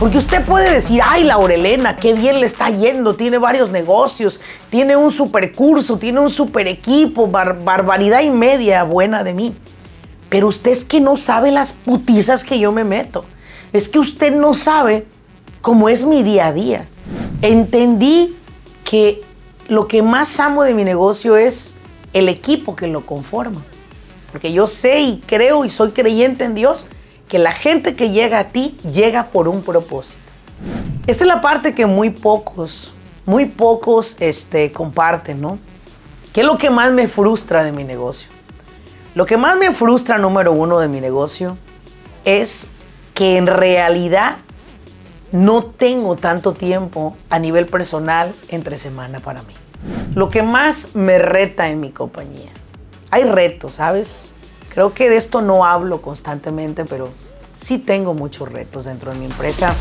Porque usted puede decir, ay, Laurelena, qué bien le está yendo, tiene varios negocios, tiene un super curso, tiene un super equipo, barbaridad y media buena de mí. Pero usted es que no sabe las putizas que yo me meto. Es que usted no sabe cómo es mi día a día. Entendí que lo que más amo de mi negocio es el equipo que lo conforma. Porque yo sé y creo y soy creyente en Dios que la gente que llega a ti llega por un propósito. Esta es la parte que muy pocos, muy pocos este, comparten, ¿no? ¿Qué es lo que más me frustra de mi negocio? Lo que más me frustra, número uno, de mi negocio es que en realidad no tengo tanto tiempo a nivel personal entre semana para mí. Lo que más me reta en mi compañía. Hay retos, ¿sabes? Creo que de esto no hablo constantemente, pero sí tengo muchos retos dentro de mi empresa.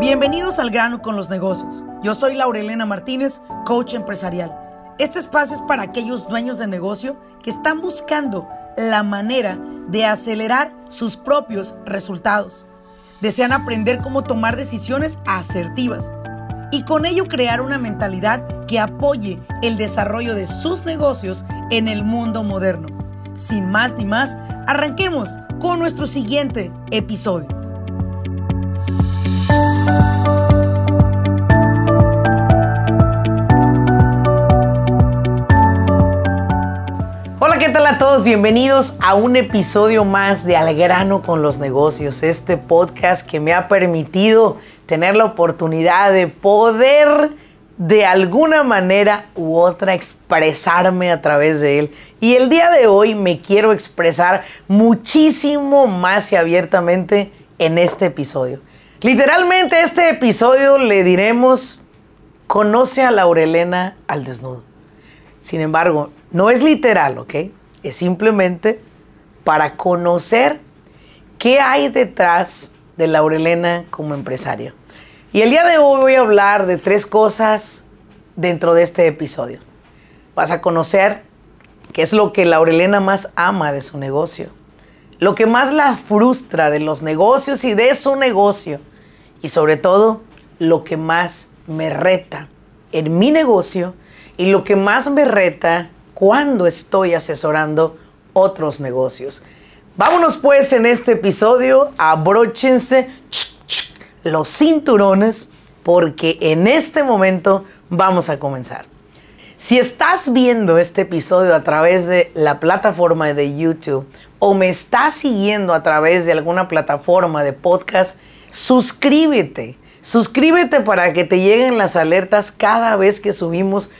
Bienvenidos al grano con los negocios. Yo soy Laurelena Martínez, coach empresarial. Este espacio es para aquellos dueños de negocio que están buscando la manera de acelerar sus propios resultados. Desean aprender cómo tomar decisiones asertivas y con ello crear una mentalidad que apoye el desarrollo de sus negocios en el mundo moderno. Sin más ni más, arranquemos con nuestro siguiente episodio. Tal a todos? Bienvenidos a un episodio más de Al grano con los negocios, este podcast que me ha permitido tener la oportunidad de poder de alguna manera u otra expresarme a través de él. Y el día de hoy me quiero expresar muchísimo más y abiertamente en este episodio. Literalmente este episodio le diremos, conoce a Laurelena al desnudo. Sin embargo, no es literal, ¿ok? Es simplemente para conocer qué hay detrás de Laurelena como empresaria. Y el día de hoy voy a hablar de tres cosas dentro de este episodio. Vas a conocer qué es lo que Laurelena más ama de su negocio, lo que más la frustra de los negocios y de su negocio, y sobre todo lo que más me reta en mi negocio y lo que más me reta cuando estoy asesorando otros negocios. Vámonos pues en este episodio, abróchense los cinturones porque en este momento vamos a comenzar. Si estás viendo este episodio a través de la plataforma de YouTube o me estás siguiendo a través de alguna plataforma de podcast, suscríbete. Suscríbete para que te lleguen las alertas cada vez que subimos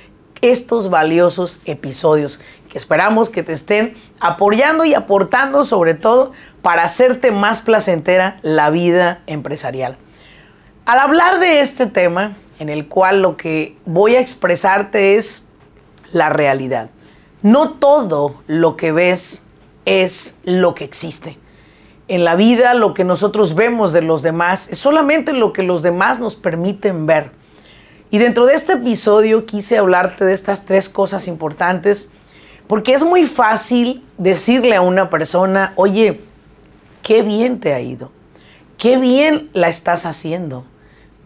estos valiosos episodios que esperamos que te estén apoyando y aportando sobre todo para hacerte más placentera la vida empresarial. Al hablar de este tema, en el cual lo que voy a expresarte es la realidad. No todo lo que ves es lo que existe. En la vida lo que nosotros vemos de los demás es solamente lo que los demás nos permiten ver. Y dentro de este episodio quise hablarte de estas tres cosas importantes, porque es muy fácil decirle a una persona, oye, qué bien te ha ido, qué bien la estás haciendo.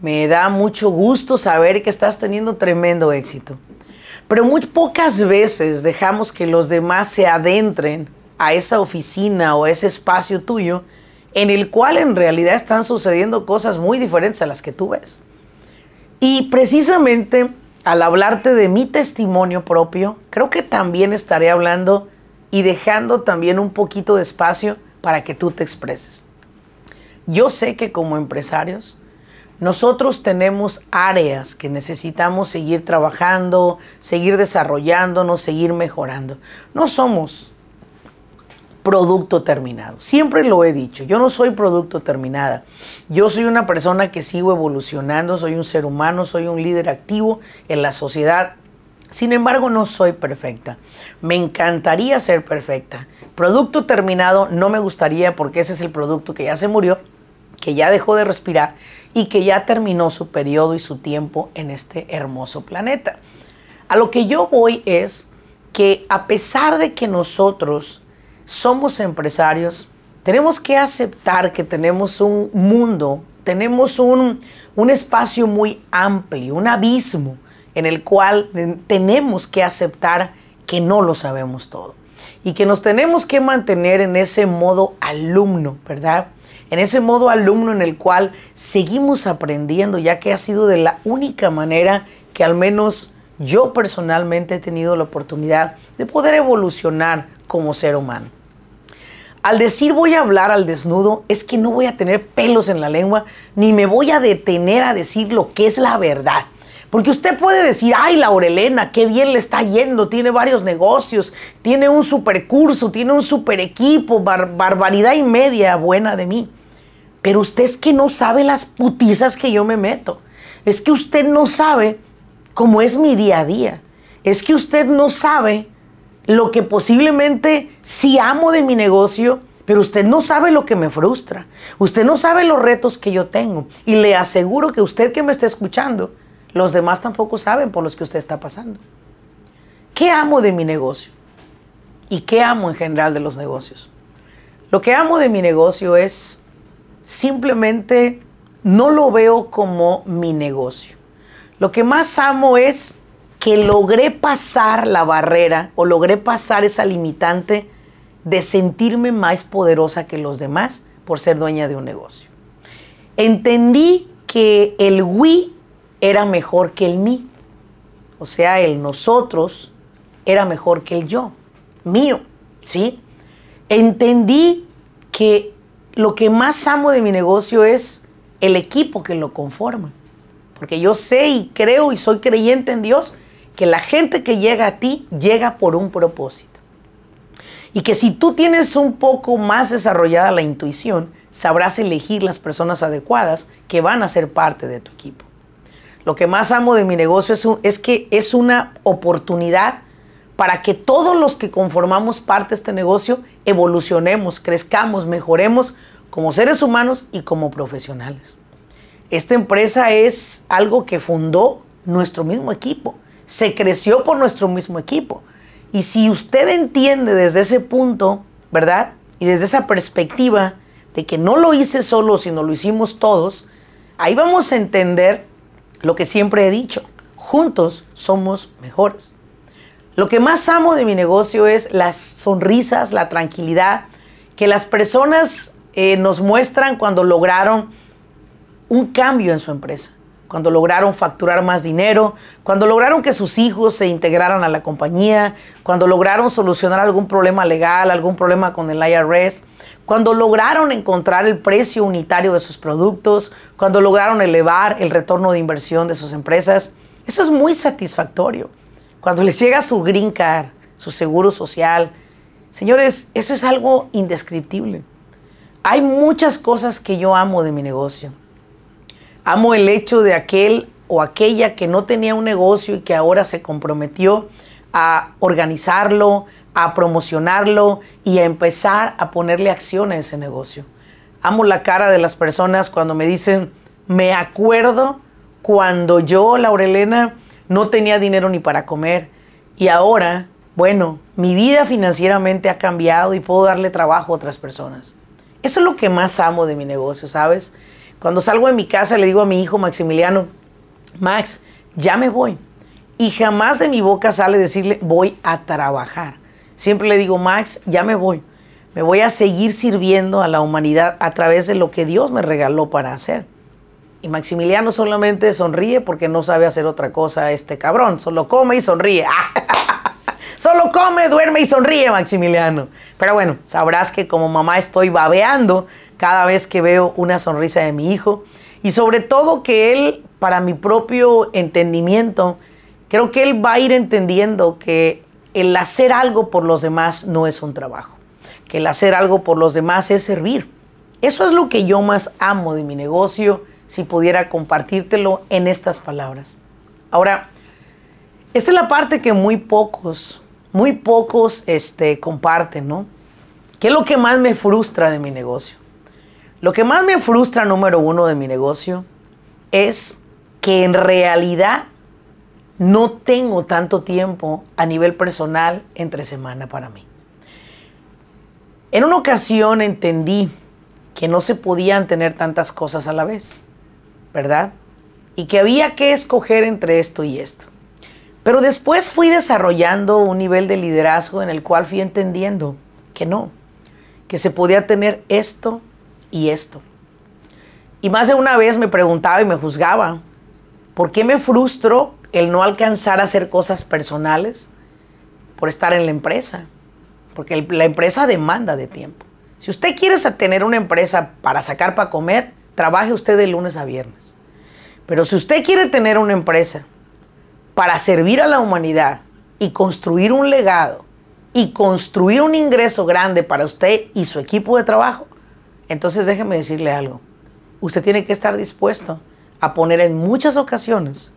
Me da mucho gusto saber que estás teniendo tremendo éxito. Pero muy pocas veces dejamos que los demás se adentren a esa oficina o ese espacio tuyo en el cual en realidad están sucediendo cosas muy diferentes a las que tú ves. Y precisamente al hablarte de mi testimonio propio, creo que también estaré hablando y dejando también un poquito de espacio para que tú te expreses. Yo sé que como empresarios, nosotros tenemos áreas que necesitamos seguir trabajando, seguir desarrollándonos, seguir mejorando. No somos producto terminado. Siempre lo he dicho, yo no soy producto terminada. Yo soy una persona que sigo evolucionando, soy un ser humano, soy un líder activo en la sociedad. Sin embargo, no soy perfecta. Me encantaría ser perfecta. Producto terminado no me gustaría porque ese es el producto que ya se murió, que ya dejó de respirar y que ya terminó su periodo y su tiempo en este hermoso planeta. A lo que yo voy es que a pesar de que nosotros somos empresarios, Tenemos que aceptar que tenemos un mundo, tenemos un, un espacio muy amplio, un abismo en el cual tenemos que aceptar que no lo sabemos todo y que nos tenemos que mantener en ese modo alumno, ¿verdad? En ese modo alumno en el cual seguimos aprendiendo, ya que ha sido de la única manera que al menos yo personalmente he tenido la oportunidad de poder evolucionar como ser humano. Al decir voy a hablar al desnudo es que no voy a tener pelos en la lengua ni me voy a detener a decir lo que es la verdad. Porque usted puede decir, ay, Laurelena, qué bien le está yendo, tiene varios negocios, tiene un super curso, tiene un super equipo, barbaridad y media buena de mí. Pero usted es que no sabe las putizas que yo me meto. Es que usted no sabe cómo es mi día a día. Es que usted no sabe lo que posiblemente sí amo de mi negocio, pero usted no sabe lo que me frustra. Usted no sabe los retos que yo tengo. Y le aseguro que usted que me está escuchando, los demás tampoco saben por los que usted está pasando. ¿Qué amo de mi negocio? ¿Y qué amo en general de los negocios? Lo que amo de mi negocio es simplemente no lo veo como mi negocio. Lo que más amo es que logré pasar la barrera o logré pasar esa limitante de sentirme más poderosa que los demás por ser dueña de un negocio. Entendí que el we era mejor que el mí. O sea, el nosotros era mejor que el yo, mío, ¿sí? Entendí que lo que más amo de mi negocio es el equipo que lo conforma. Porque yo sé y creo y soy creyente en Dios que la gente que llega a ti llega por un propósito. Y que si tú tienes un poco más desarrollada la intuición, sabrás elegir las personas adecuadas que van a ser parte de tu equipo. Lo que más amo de mi negocio es, es que es una oportunidad para que todos los que conformamos parte de este negocio evolucionemos, crezcamos, mejoremos como seres humanos y como profesionales. Esta empresa es algo que fundó nuestro mismo equipo, se creció por nuestro mismo equipo. Y si usted entiende desde ese punto, ¿verdad? Y desde esa perspectiva de que no lo hice solo, sino lo hicimos todos, ahí vamos a entender lo que siempre he dicho, juntos somos mejores. Lo que más amo de mi negocio es las sonrisas, la tranquilidad que las personas eh, nos muestran cuando lograron un cambio en su empresa, cuando lograron facturar más dinero, cuando lograron que sus hijos se integraran a la compañía, cuando lograron solucionar algún problema legal, algún problema con el IRS, cuando lograron encontrar el precio unitario de sus productos, cuando lograron elevar el retorno de inversión de sus empresas. Eso es muy satisfactorio. Cuando les llega su green card, su seguro social. Señores, eso es algo indescriptible. Hay muchas cosas que yo amo de mi negocio. Amo el hecho de aquel o aquella que no tenía un negocio y que ahora se comprometió a organizarlo, a promocionarlo y a empezar a ponerle acción a ese negocio. Amo la cara de las personas cuando me dicen, me acuerdo cuando yo, Laurelena, no tenía dinero ni para comer y ahora, bueno, mi vida financieramente ha cambiado y puedo darle trabajo a otras personas. Eso es lo que más amo de mi negocio, ¿sabes? Cuando salgo de mi casa le digo a mi hijo Maximiliano, Max, ya me voy. Y jamás de mi boca sale decirle, voy a trabajar. Siempre le digo, Max, ya me voy. Me voy a seguir sirviendo a la humanidad a través de lo que Dios me regaló para hacer. Y Maximiliano solamente sonríe porque no sabe hacer otra cosa este cabrón. Solo come y sonríe. Solo come, duerme y sonríe, Maximiliano. Pero bueno, sabrás que como mamá estoy babeando cada vez que veo una sonrisa de mi hijo. Y sobre todo que él, para mi propio entendimiento, creo que él va a ir entendiendo que el hacer algo por los demás no es un trabajo, que el hacer algo por los demás es servir. Eso es lo que yo más amo de mi negocio, si pudiera compartírtelo en estas palabras. Ahora, esta es la parte que muy pocos, muy pocos este, comparten, ¿no? ¿Qué es lo que más me frustra de mi negocio? Lo que más me frustra, número uno, de mi negocio es que en realidad no tengo tanto tiempo a nivel personal entre semana para mí. En una ocasión entendí que no se podían tener tantas cosas a la vez, ¿verdad? Y que había que escoger entre esto y esto. Pero después fui desarrollando un nivel de liderazgo en el cual fui entendiendo que no, que se podía tener esto y esto. Y más de una vez me preguntaba y me juzgaba, ¿por qué me frustro el no alcanzar a hacer cosas personales por estar en la empresa? Porque la empresa demanda de tiempo. Si usted quiere tener una empresa para sacar para comer, trabaje usted de lunes a viernes. Pero si usted quiere tener una empresa para servir a la humanidad y construir un legado y construir un ingreso grande para usted y su equipo de trabajo, entonces déjeme decirle algo. Usted tiene que estar dispuesto a poner en muchas ocasiones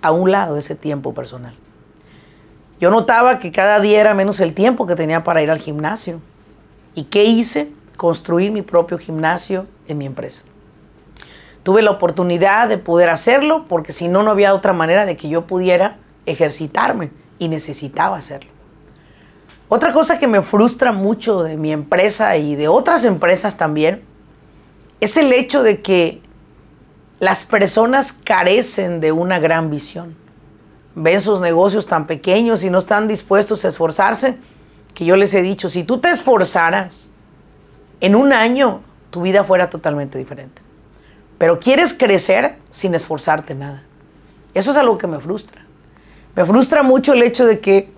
a un lado ese tiempo personal. Yo notaba que cada día era menos el tiempo que tenía para ir al gimnasio. ¿Y qué hice? Construir mi propio gimnasio en mi empresa. Tuve la oportunidad de poder hacerlo porque si no, no había otra manera de que yo pudiera ejercitarme y necesitaba hacerlo. Otra cosa que me frustra mucho de mi empresa y de otras empresas también es el hecho de que las personas carecen de una gran visión. Ven sus negocios tan pequeños y no están dispuestos a esforzarse que yo les he dicho, si tú te esforzaras, en un año tu vida fuera totalmente diferente. Pero quieres crecer sin esforzarte nada. Eso es algo que me frustra. Me frustra mucho el hecho de que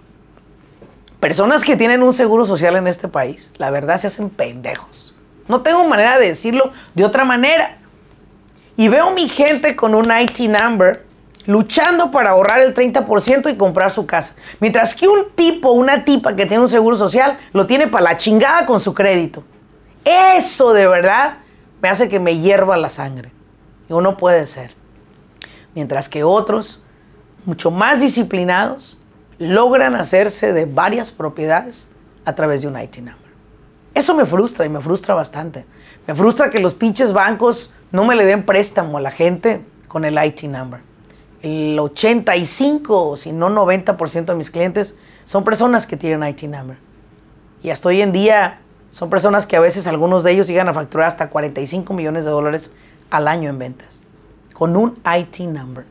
personas que tienen un seguro social en este país, la verdad se hacen pendejos. No tengo manera de decirlo de otra manera. Y veo mi gente con un IT number luchando para ahorrar el 30% y comprar su casa. Mientras que un tipo, una tipa que tiene un seguro social, lo tiene para la chingada con su crédito. Eso de verdad me hace que me hierva la sangre. Y uno puede ser. Mientras que otros, mucho más disciplinados, logran hacerse de varias propiedades a través de un IT number. Eso me frustra y me frustra bastante. Me frustra que los pinches bancos no me le den préstamo a la gente con el IT number el 85, si no 90% de mis clientes son personas que tienen IT number. Y hasta hoy en día son personas que a veces algunos de ellos llegan a facturar hasta 45 millones de dólares al año en ventas con un IT number.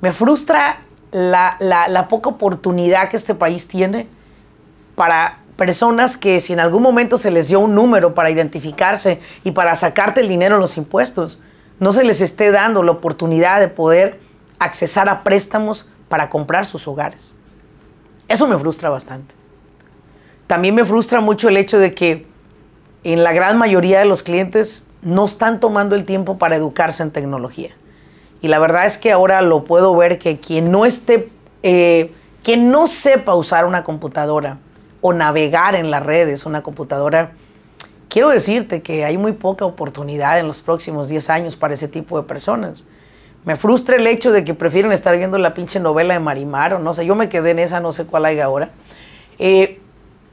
Me frustra la, la poca oportunidad que este país tiene para personas que si en algún momento se les dio un número para identificarse y para sacarte el dinero en los impuestos, no se les esté dando la oportunidad de poder accesar a préstamos para comprar sus hogares. Eso me frustra bastante. También me frustra mucho el hecho de que en la gran mayoría de los clientes no están tomando el tiempo para educarse en tecnología. Y la verdad es que ahora lo puedo ver que quien no esté, eh, no sepa usar una computadora o navegar en las redes, una computadora, quiero decirte que hay muy poca oportunidad en los próximos 10 años para ese tipo de personas. Me frustra el hecho de que prefieren estar viendo la pinche novela de Marimar o no sé, yo me quedé en esa, no sé cuál hay ahora. Eh,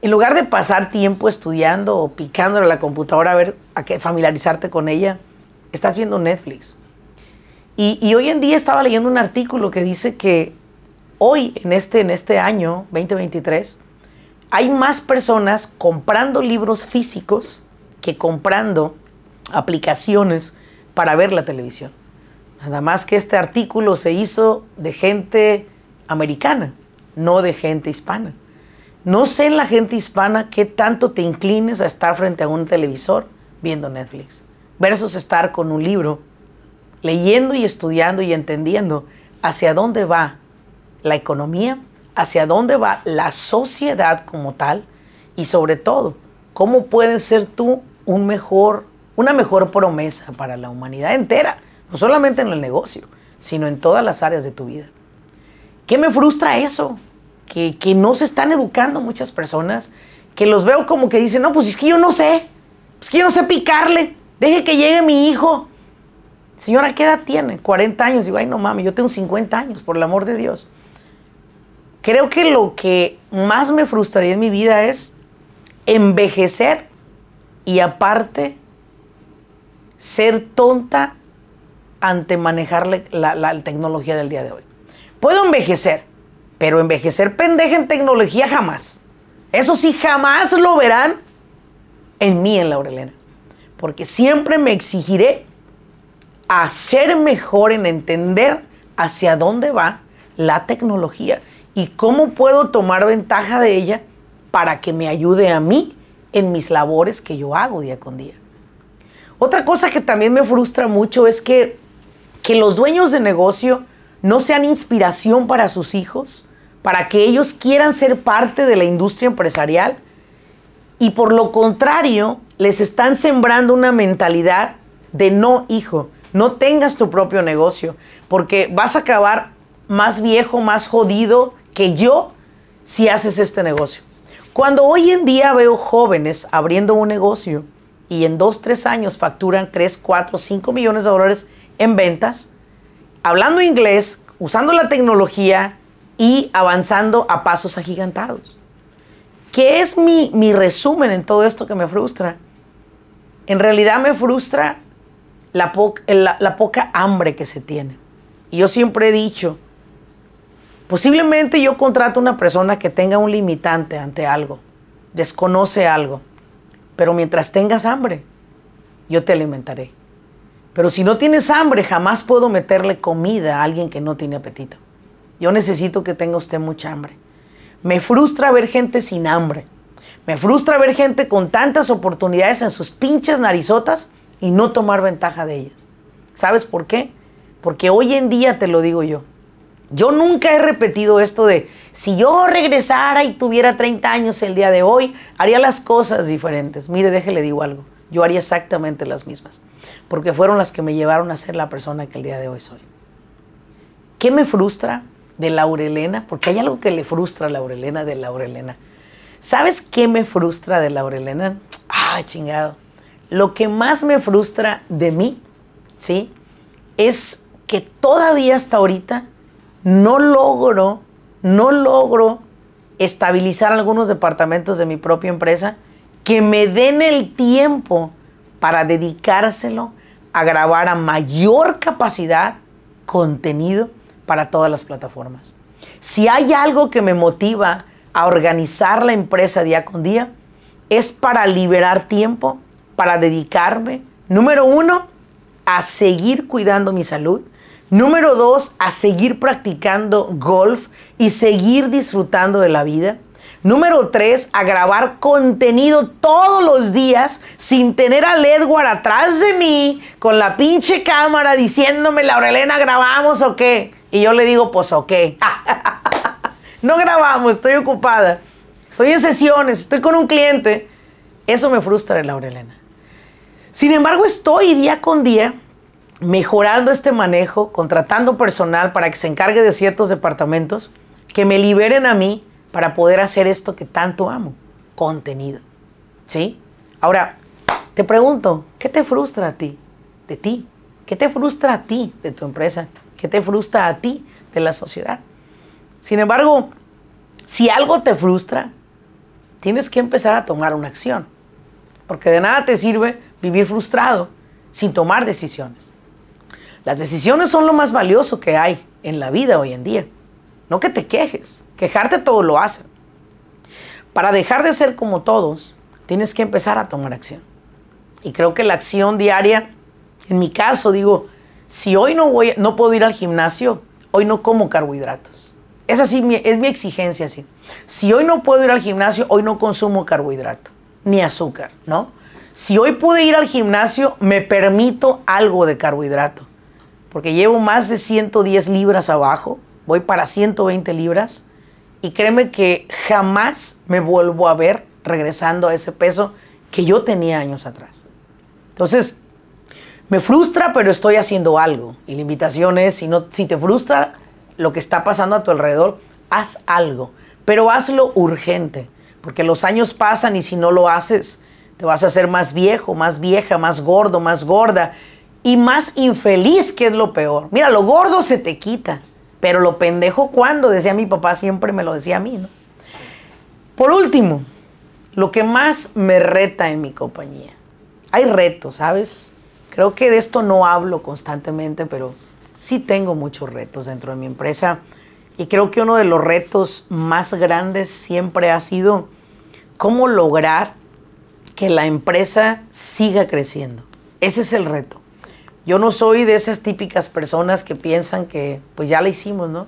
en lugar de pasar tiempo estudiando o picándole la computadora a ver, a que familiarizarte con ella, estás viendo Netflix. Y, hoy en día estaba leyendo un artículo que dice que hoy, en este, en este año 2023, hay más personas comprando libros físicos que comprando aplicaciones para ver la televisión. Nada más que este artículo se hizo de gente americana, no de gente hispana. No sé en la gente hispana qué tanto te inclines a estar frente a un televisor viendo Netflix, versus estar con un libro, leyendo y estudiando y entendiendo hacia dónde va la economía, hacia dónde va la sociedad como tal y sobre todo, cómo puedes ser tú un mejor, una mejor promesa para la humanidad entera no solamente en el negocio, sino en todas las áreas de tu vida. ¿Qué me frustra eso? Que, no se están educando muchas personas, que los veo como que dicen, no, pues es que yo no sé, es que yo no sé picarle, deje que llegue mi hijo. Señora, ¿qué edad tiene? 40 años. Digo, ay, no mami, yo tengo 50 años, por el amor de Dios. Creo que lo que más me frustraría en mi vida es envejecer y aparte ser tonta ante manejar la, tecnología del día de hoy. Puedo envejecer, pero envejecer pendeja en tecnología jamás. Eso sí, jamás lo verán en mí, en Laurelena. Porque siempre me exigiré a ser mejor en entender hacia dónde va la tecnología y cómo puedo tomar ventaja de ella para que me ayude a mí en mis labores que yo hago día con día. Otra cosa que también me frustra mucho es que, que los dueños de negocio no sean inspiración para sus hijos, para que ellos quieran ser parte de la industria empresarial y por lo contrario les están sembrando una mentalidad de no, hijo, no tengas tu propio negocio, porque vas a acabar más viejo, más jodido que yo si haces este negocio. Cuando hoy en día veo jóvenes abriendo un negocio y en dos, tres años facturan 3, 4, 5 millones de dólares en ventas, hablando inglés, usando la tecnología y avanzando a pasos agigantados. ¿Qué es mi, resumen en todo esto que me frustra? En realidad me frustra la, poca hambre que se tiene. Y yo siempre he dicho, Posiblemente yo contrato a una persona que tenga un limitante ante algo, desconoce algo, pero mientras tengas hambre, yo te alimentaré. Pero si no tienes hambre, jamás puedo meterle comida a alguien que no tiene apetito. Yo necesito que tenga usted mucha hambre. Me frustra ver gente sin hambre. Me frustra ver gente con tantas oportunidades en sus pinches narizotas y no tomar ventaja de ellas. ¿Sabes por qué? Porque hoy en día te lo digo yo. Yo nunca he repetido esto de, si yo regresara y tuviera 30 años el día de hoy, haría las cosas diferentes. Mire, déjele digo algo, yo haría exactamente las mismas, porque fueron las que me llevaron a ser la persona que el día de hoy soy. ¿Qué me frustra de Laurelena? Porque hay algo que le frustra a Laurelena de Laurelena. ¿Sabes qué me frustra de Laurelena? Ah, chingado. Lo que más me frustra de mí, ¿sí? Es que todavía hasta ahorita no logro, no logro estabilizar algunos departamentos de mi propia empresa que me den el tiempo para dedicárselo a grabar a mayor capacidad contenido para todas las plataformas. Si hay algo que me motiva a organizar la empresa día con día, es para liberar tiempo, para dedicarme, número uno, a seguir cuidando mi salud, Número dos, a seguir practicando golf y seguir disfrutando de la vida. Número tres, a grabar contenido todos los días sin tener a Edward atrás de mí con la pinche cámara diciéndome, Laurelena, ¿grabamos o qué? Y yo le digo, pues ok. no grabamos, estoy ocupada. Estoy en sesiones, estoy con un cliente. Eso me frustra, Laurelena. Sin embargo, estoy día con día mejorando este manejo, contratando personal para que se encargue de ciertos departamentos, que me liberen a mí para poder hacer esto que tanto amo, contenido. ¿Sí? Ahora, te pregunto, ¿qué te frustra a ti? De ti. ¿Qué te frustra a ti de tu empresa? ¿Qué te frustra a ti de la sociedad? Sin embargo, si algo te frustra, tienes que empezar a tomar una acción. Porque de nada te sirve vivir frustrado sin tomar decisiones. Las decisiones son lo más valioso que hay en la vida hoy en día. No que te quejes. Quejarte todo lo hace. Para dejar de ser como todos, tienes que empezar a tomar acción. Y creo que la acción diaria, en mi caso, digo, si hoy no, voy, no puedo ir al gimnasio, hoy no como carbohidratos. Es así, es mi exigencia así. Si hoy no puedo ir al gimnasio, hoy no consumo carbohidrato, ni azúcar, ¿no? Si hoy pude ir al gimnasio, me permito algo de carbohidrato porque llevo más de 110 libras abajo, voy para 120 libras y créeme que jamás me vuelvo a ver regresando a ese peso que yo tenía años atrás. Entonces, me frustra, pero estoy haciendo algo. Y la invitación es, si, no, si te frustra lo que está pasando a tu alrededor, haz algo, pero hazlo urgente, porque los años pasan y si no lo haces, te vas a hacer más viejo, más vieja, más gordo, más gorda y más infeliz, que es lo peor. Mira, lo gordo se te quita, pero lo pendejo cuando, decía mi papá, siempre me lo decía a mí, ¿no? Por último, lo que más me reta en mi compañía. Hay retos, ¿sabes? Creo que de esto no hablo constantemente, pero sí tengo muchos retos dentro de mi empresa. Y creo que uno de los retos más grandes siempre ha sido cómo lograr que la empresa siga creciendo. Ese es el reto. Yo no soy de esas típicas personas que piensan que pues ya la hicimos, ¿no?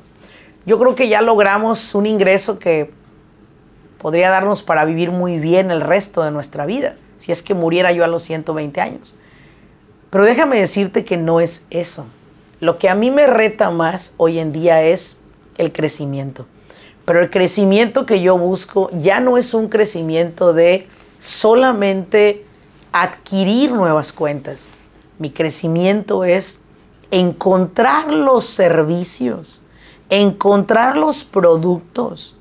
Yo creo que ya logramos un ingreso que podría darnos para vivir muy bien el resto de nuestra vida, si es que muriera yo a los 120 años. Pero déjame decirte que no es eso. Lo que a mí me reta más hoy en día es el crecimiento. Pero el crecimiento que yo busco ya no es un crecimiento de solamente adquirir nuevas cuentas. Mi crecimiento es encontrar los servicios, encontrar los productos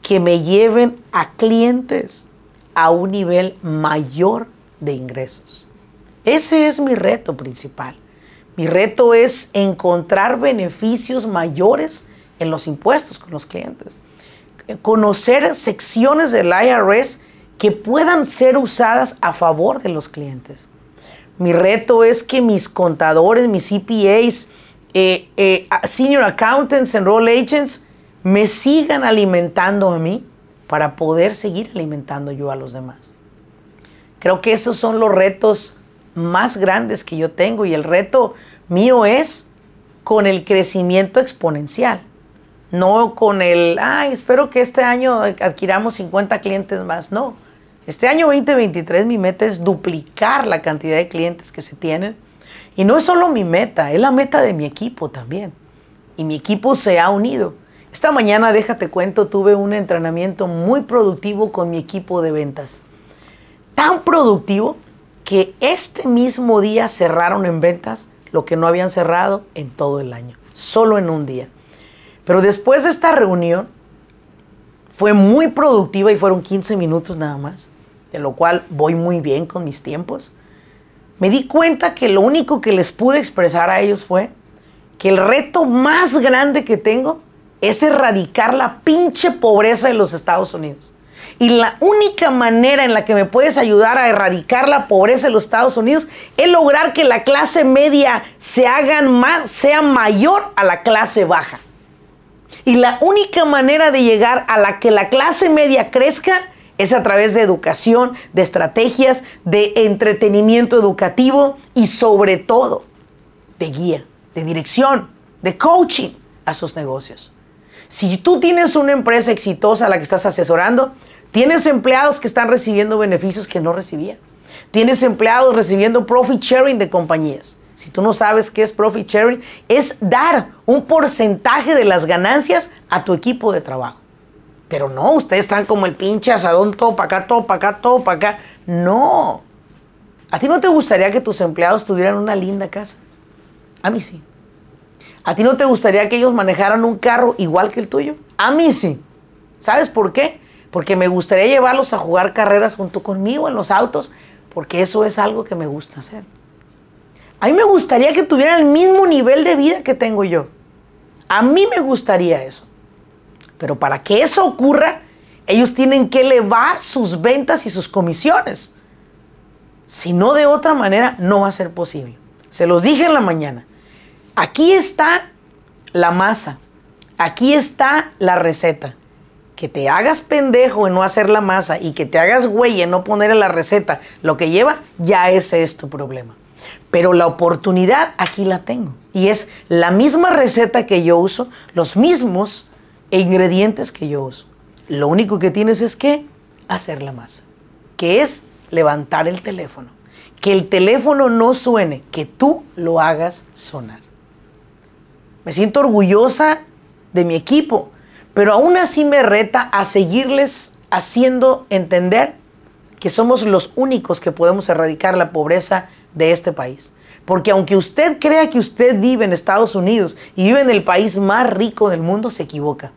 que me lleven a clientes a un nivel mayor de ingresos. Ese es mi reto principal. Mi reto es encontrar beneficios mayores en los impuestos con los clientes. Conocer secciones del IRS que puedan ser usadas a favor de los clientes. Mi reto es que mis contadores, mis CPAs, eh, eh, senior accountants, enroll agents, me sigan alimentando a mí para poder seguir alimentando yo a los demás. Creo que esos son los retos más grandes que yo tengo y el reto mío es con el crecimiento exponencial, no con el, ay, espero que este año adquiramos 50 clientes más, no. Este año 2023 mi meta es duplicar la cantidad de clientes que se tienen. Y no es solo mi meta, es la meta de mi equipo también. Y mi equipo se ha unido. Esta mañana, déjate cuento, tuve un entrenamiento muy productivo con mi equipo de ventas. Tan productivo que este mismo día cerraron en ventas lo que no habían cerrado en todo el año, solo en un día. Pero después de esta reunión, fue muy productiva y fueron 15 minutos nada más, de lo cual voy muy bien con mis tiempos. Me di cuenta que lo único que les pude expresar a ellos fue que el reto más grande que tengo es erradicar la pinche pobreza de los Estados Unidos. Y la única manera en la que me puedes ayudar a erradicar la pobreza en los Estados Unidos es lograr que la clase media se hagan más, sea mayor a la clase baja. Y la única manera de llegar a la que la clase media crezca es a través de educación, de estrategias, de entretenimiento educativo y sobre todo de guía, de dirección, de coaching a sus negocios. Si tú tienes una empresa exitosa a la que estás asesorando, Tienes empleados que están recibiendo beneficios que no recibían. Tienes empleados recibiendo profit sharing de compañías. Si tú no sabes qué es profit sharing, es dar un porcentaje de las ganancias a tu equipo de trabajo. Pero no, ustedes están como el pinche asadón, todo para acá, todo para acá, todo para acá. No. ¿A ti no te gustaría que tus empleados tuvieran una linda casa? A mí sí. ¿A ti no te gustaría que ellos manejaran un carro igual que el tuyo? A mí sí. ¿Sabes por qué? porque me gustaría llevarlos a jugar carreras junto conmigo en los autos, porque eso es algo que me gusta hacer. A mí me gustaría que tuvieran el mismo nivel de vida que tengo yo. A mí me gustaría eso. Pero para que eso ocurra, ellos tienen que elevar sus ventas y sus comisiones. Si no, de otra manera, no va a ser posible. Se los dije en la mañana. Aquí está la masa. Aquí está la receta que te hagas pendejo en no hacer la masa y que te hagas güey en no poner en la receta lo que lleva, ya ese es tu problema. Pero la oportunidad aquí la tengo. Y es la misma receta que yo uso, los mismos ingredientes que yo uso. Lo único que tienes es que hacer la masa, que es levantar el teléfono. Que el teléfono no suene, que tú lo hagas sonar. Me siento orgullosa de mi equipo pero aún así me reta a seguirles haciendo entender que somos los únicos que podemos erradicar la pobreza de este país. Porque aunque usted crea que usted vive en Estados Unidos y vive en el país más rico del mundo, se equivoca.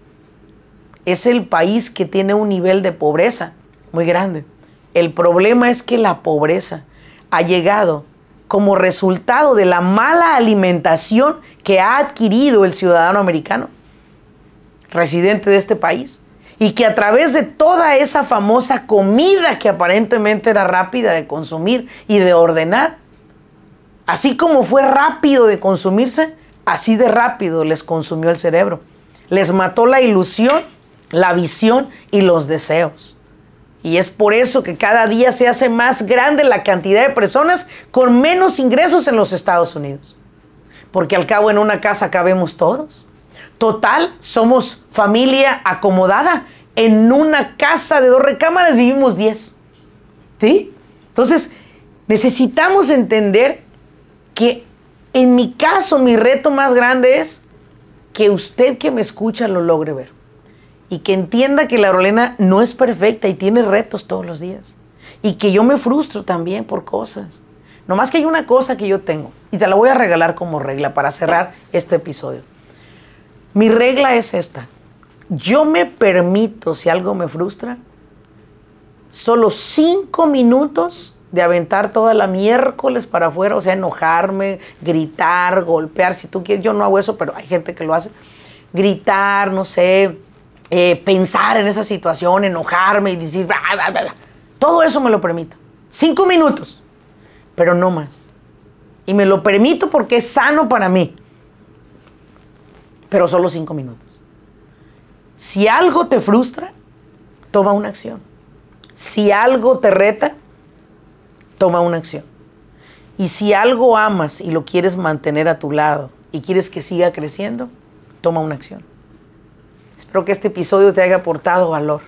Es el país que tiene un nivel de pobreza muy grande. El problema es que la pobreza ha llegado como resultado de la mala alimentación que ha adquirido el ciudadano americano residente de este país, y que a través de toda esa famosa comida que aparentemente era rápida de consumir y de ordenar, así como fue rápido de consumirse, así de rápido les consumió el cerebro. Les mató la ilusión, la visión y los deseos. Y es por eso que cada día se hace más grande la cantidad de personas con menos ingresos en los Estados Unidos. Porque al cabo en una casa cabemos todos. Total, somos familia acomodada. En una casa de dos recámaras vivimos 10. ¿Sí? Entonces, necesitamos entender que en mi caso mi reto más grande es que usted que me escucha lo logre ver y que entienda que la Rolena no es perfecta y tiene retos todos los días. Y que yo me frustro también por cosas. Nomás que hay una cosa que yo tengo y te la voy a regalar como regla para cerrar este episodio. Mi regla es esta. Yo me permito, si algo me frustra, solo cinco minutos de aventar toda la miércoles para afuera, o sea, enojarme, gritar, golpear, si tú quieres, yo no hago eso, pero hay gente que lo hace. Gritar, no sé, eh, pensar en esa situación, enojarme y decir, todo eso me lo permito. Cinco minutos, pero no más. Y me lo permito porque es sano para mí, pero solo cinco minutos. Si algo te frustra, toma una acción. Si algo te reta, toma una acción. Y si algo amas y lo quieres mantener a tu lado y quieres que siga creciendo, toma una acción. Espero que este episodio te haya aportado valor.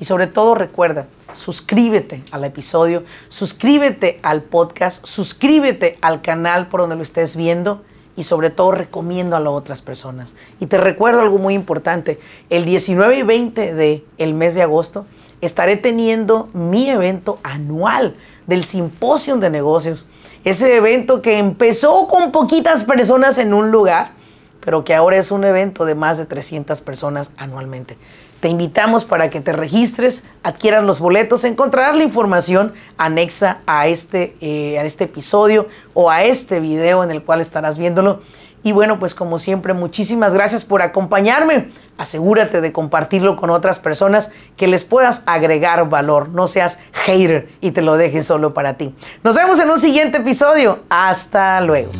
Y sobre todo recuerda, suscríbete al episodio, suscríbete al podcast, suscríbete al canal por donde lo estés viendo y sobre todo recomiendo a otras personas. Y te recuerdo algo muy importante, el 19 y 20 del el mes de agosto estaré teniendo mi evento anual del Simposio de Negocios. Ese evento que empezó con poquitas personas en un lugar, pero que ahora es un evento de más de 300 personas anualmente. Te invitamos para que te registres, adquieras los boletos, encontrarás la información anexa a este, eh, a este episodio o a este video en el cual estarás viéndolo. Y bueno, pues como siempre, muchísimas gracias por acompañarme. Asegúrate de compartirlo con otras personas que les puedas agregar valor. No seas hater y te lo dejes solo para ti. Nos vemos en un siguiente episodio. Hasta luego.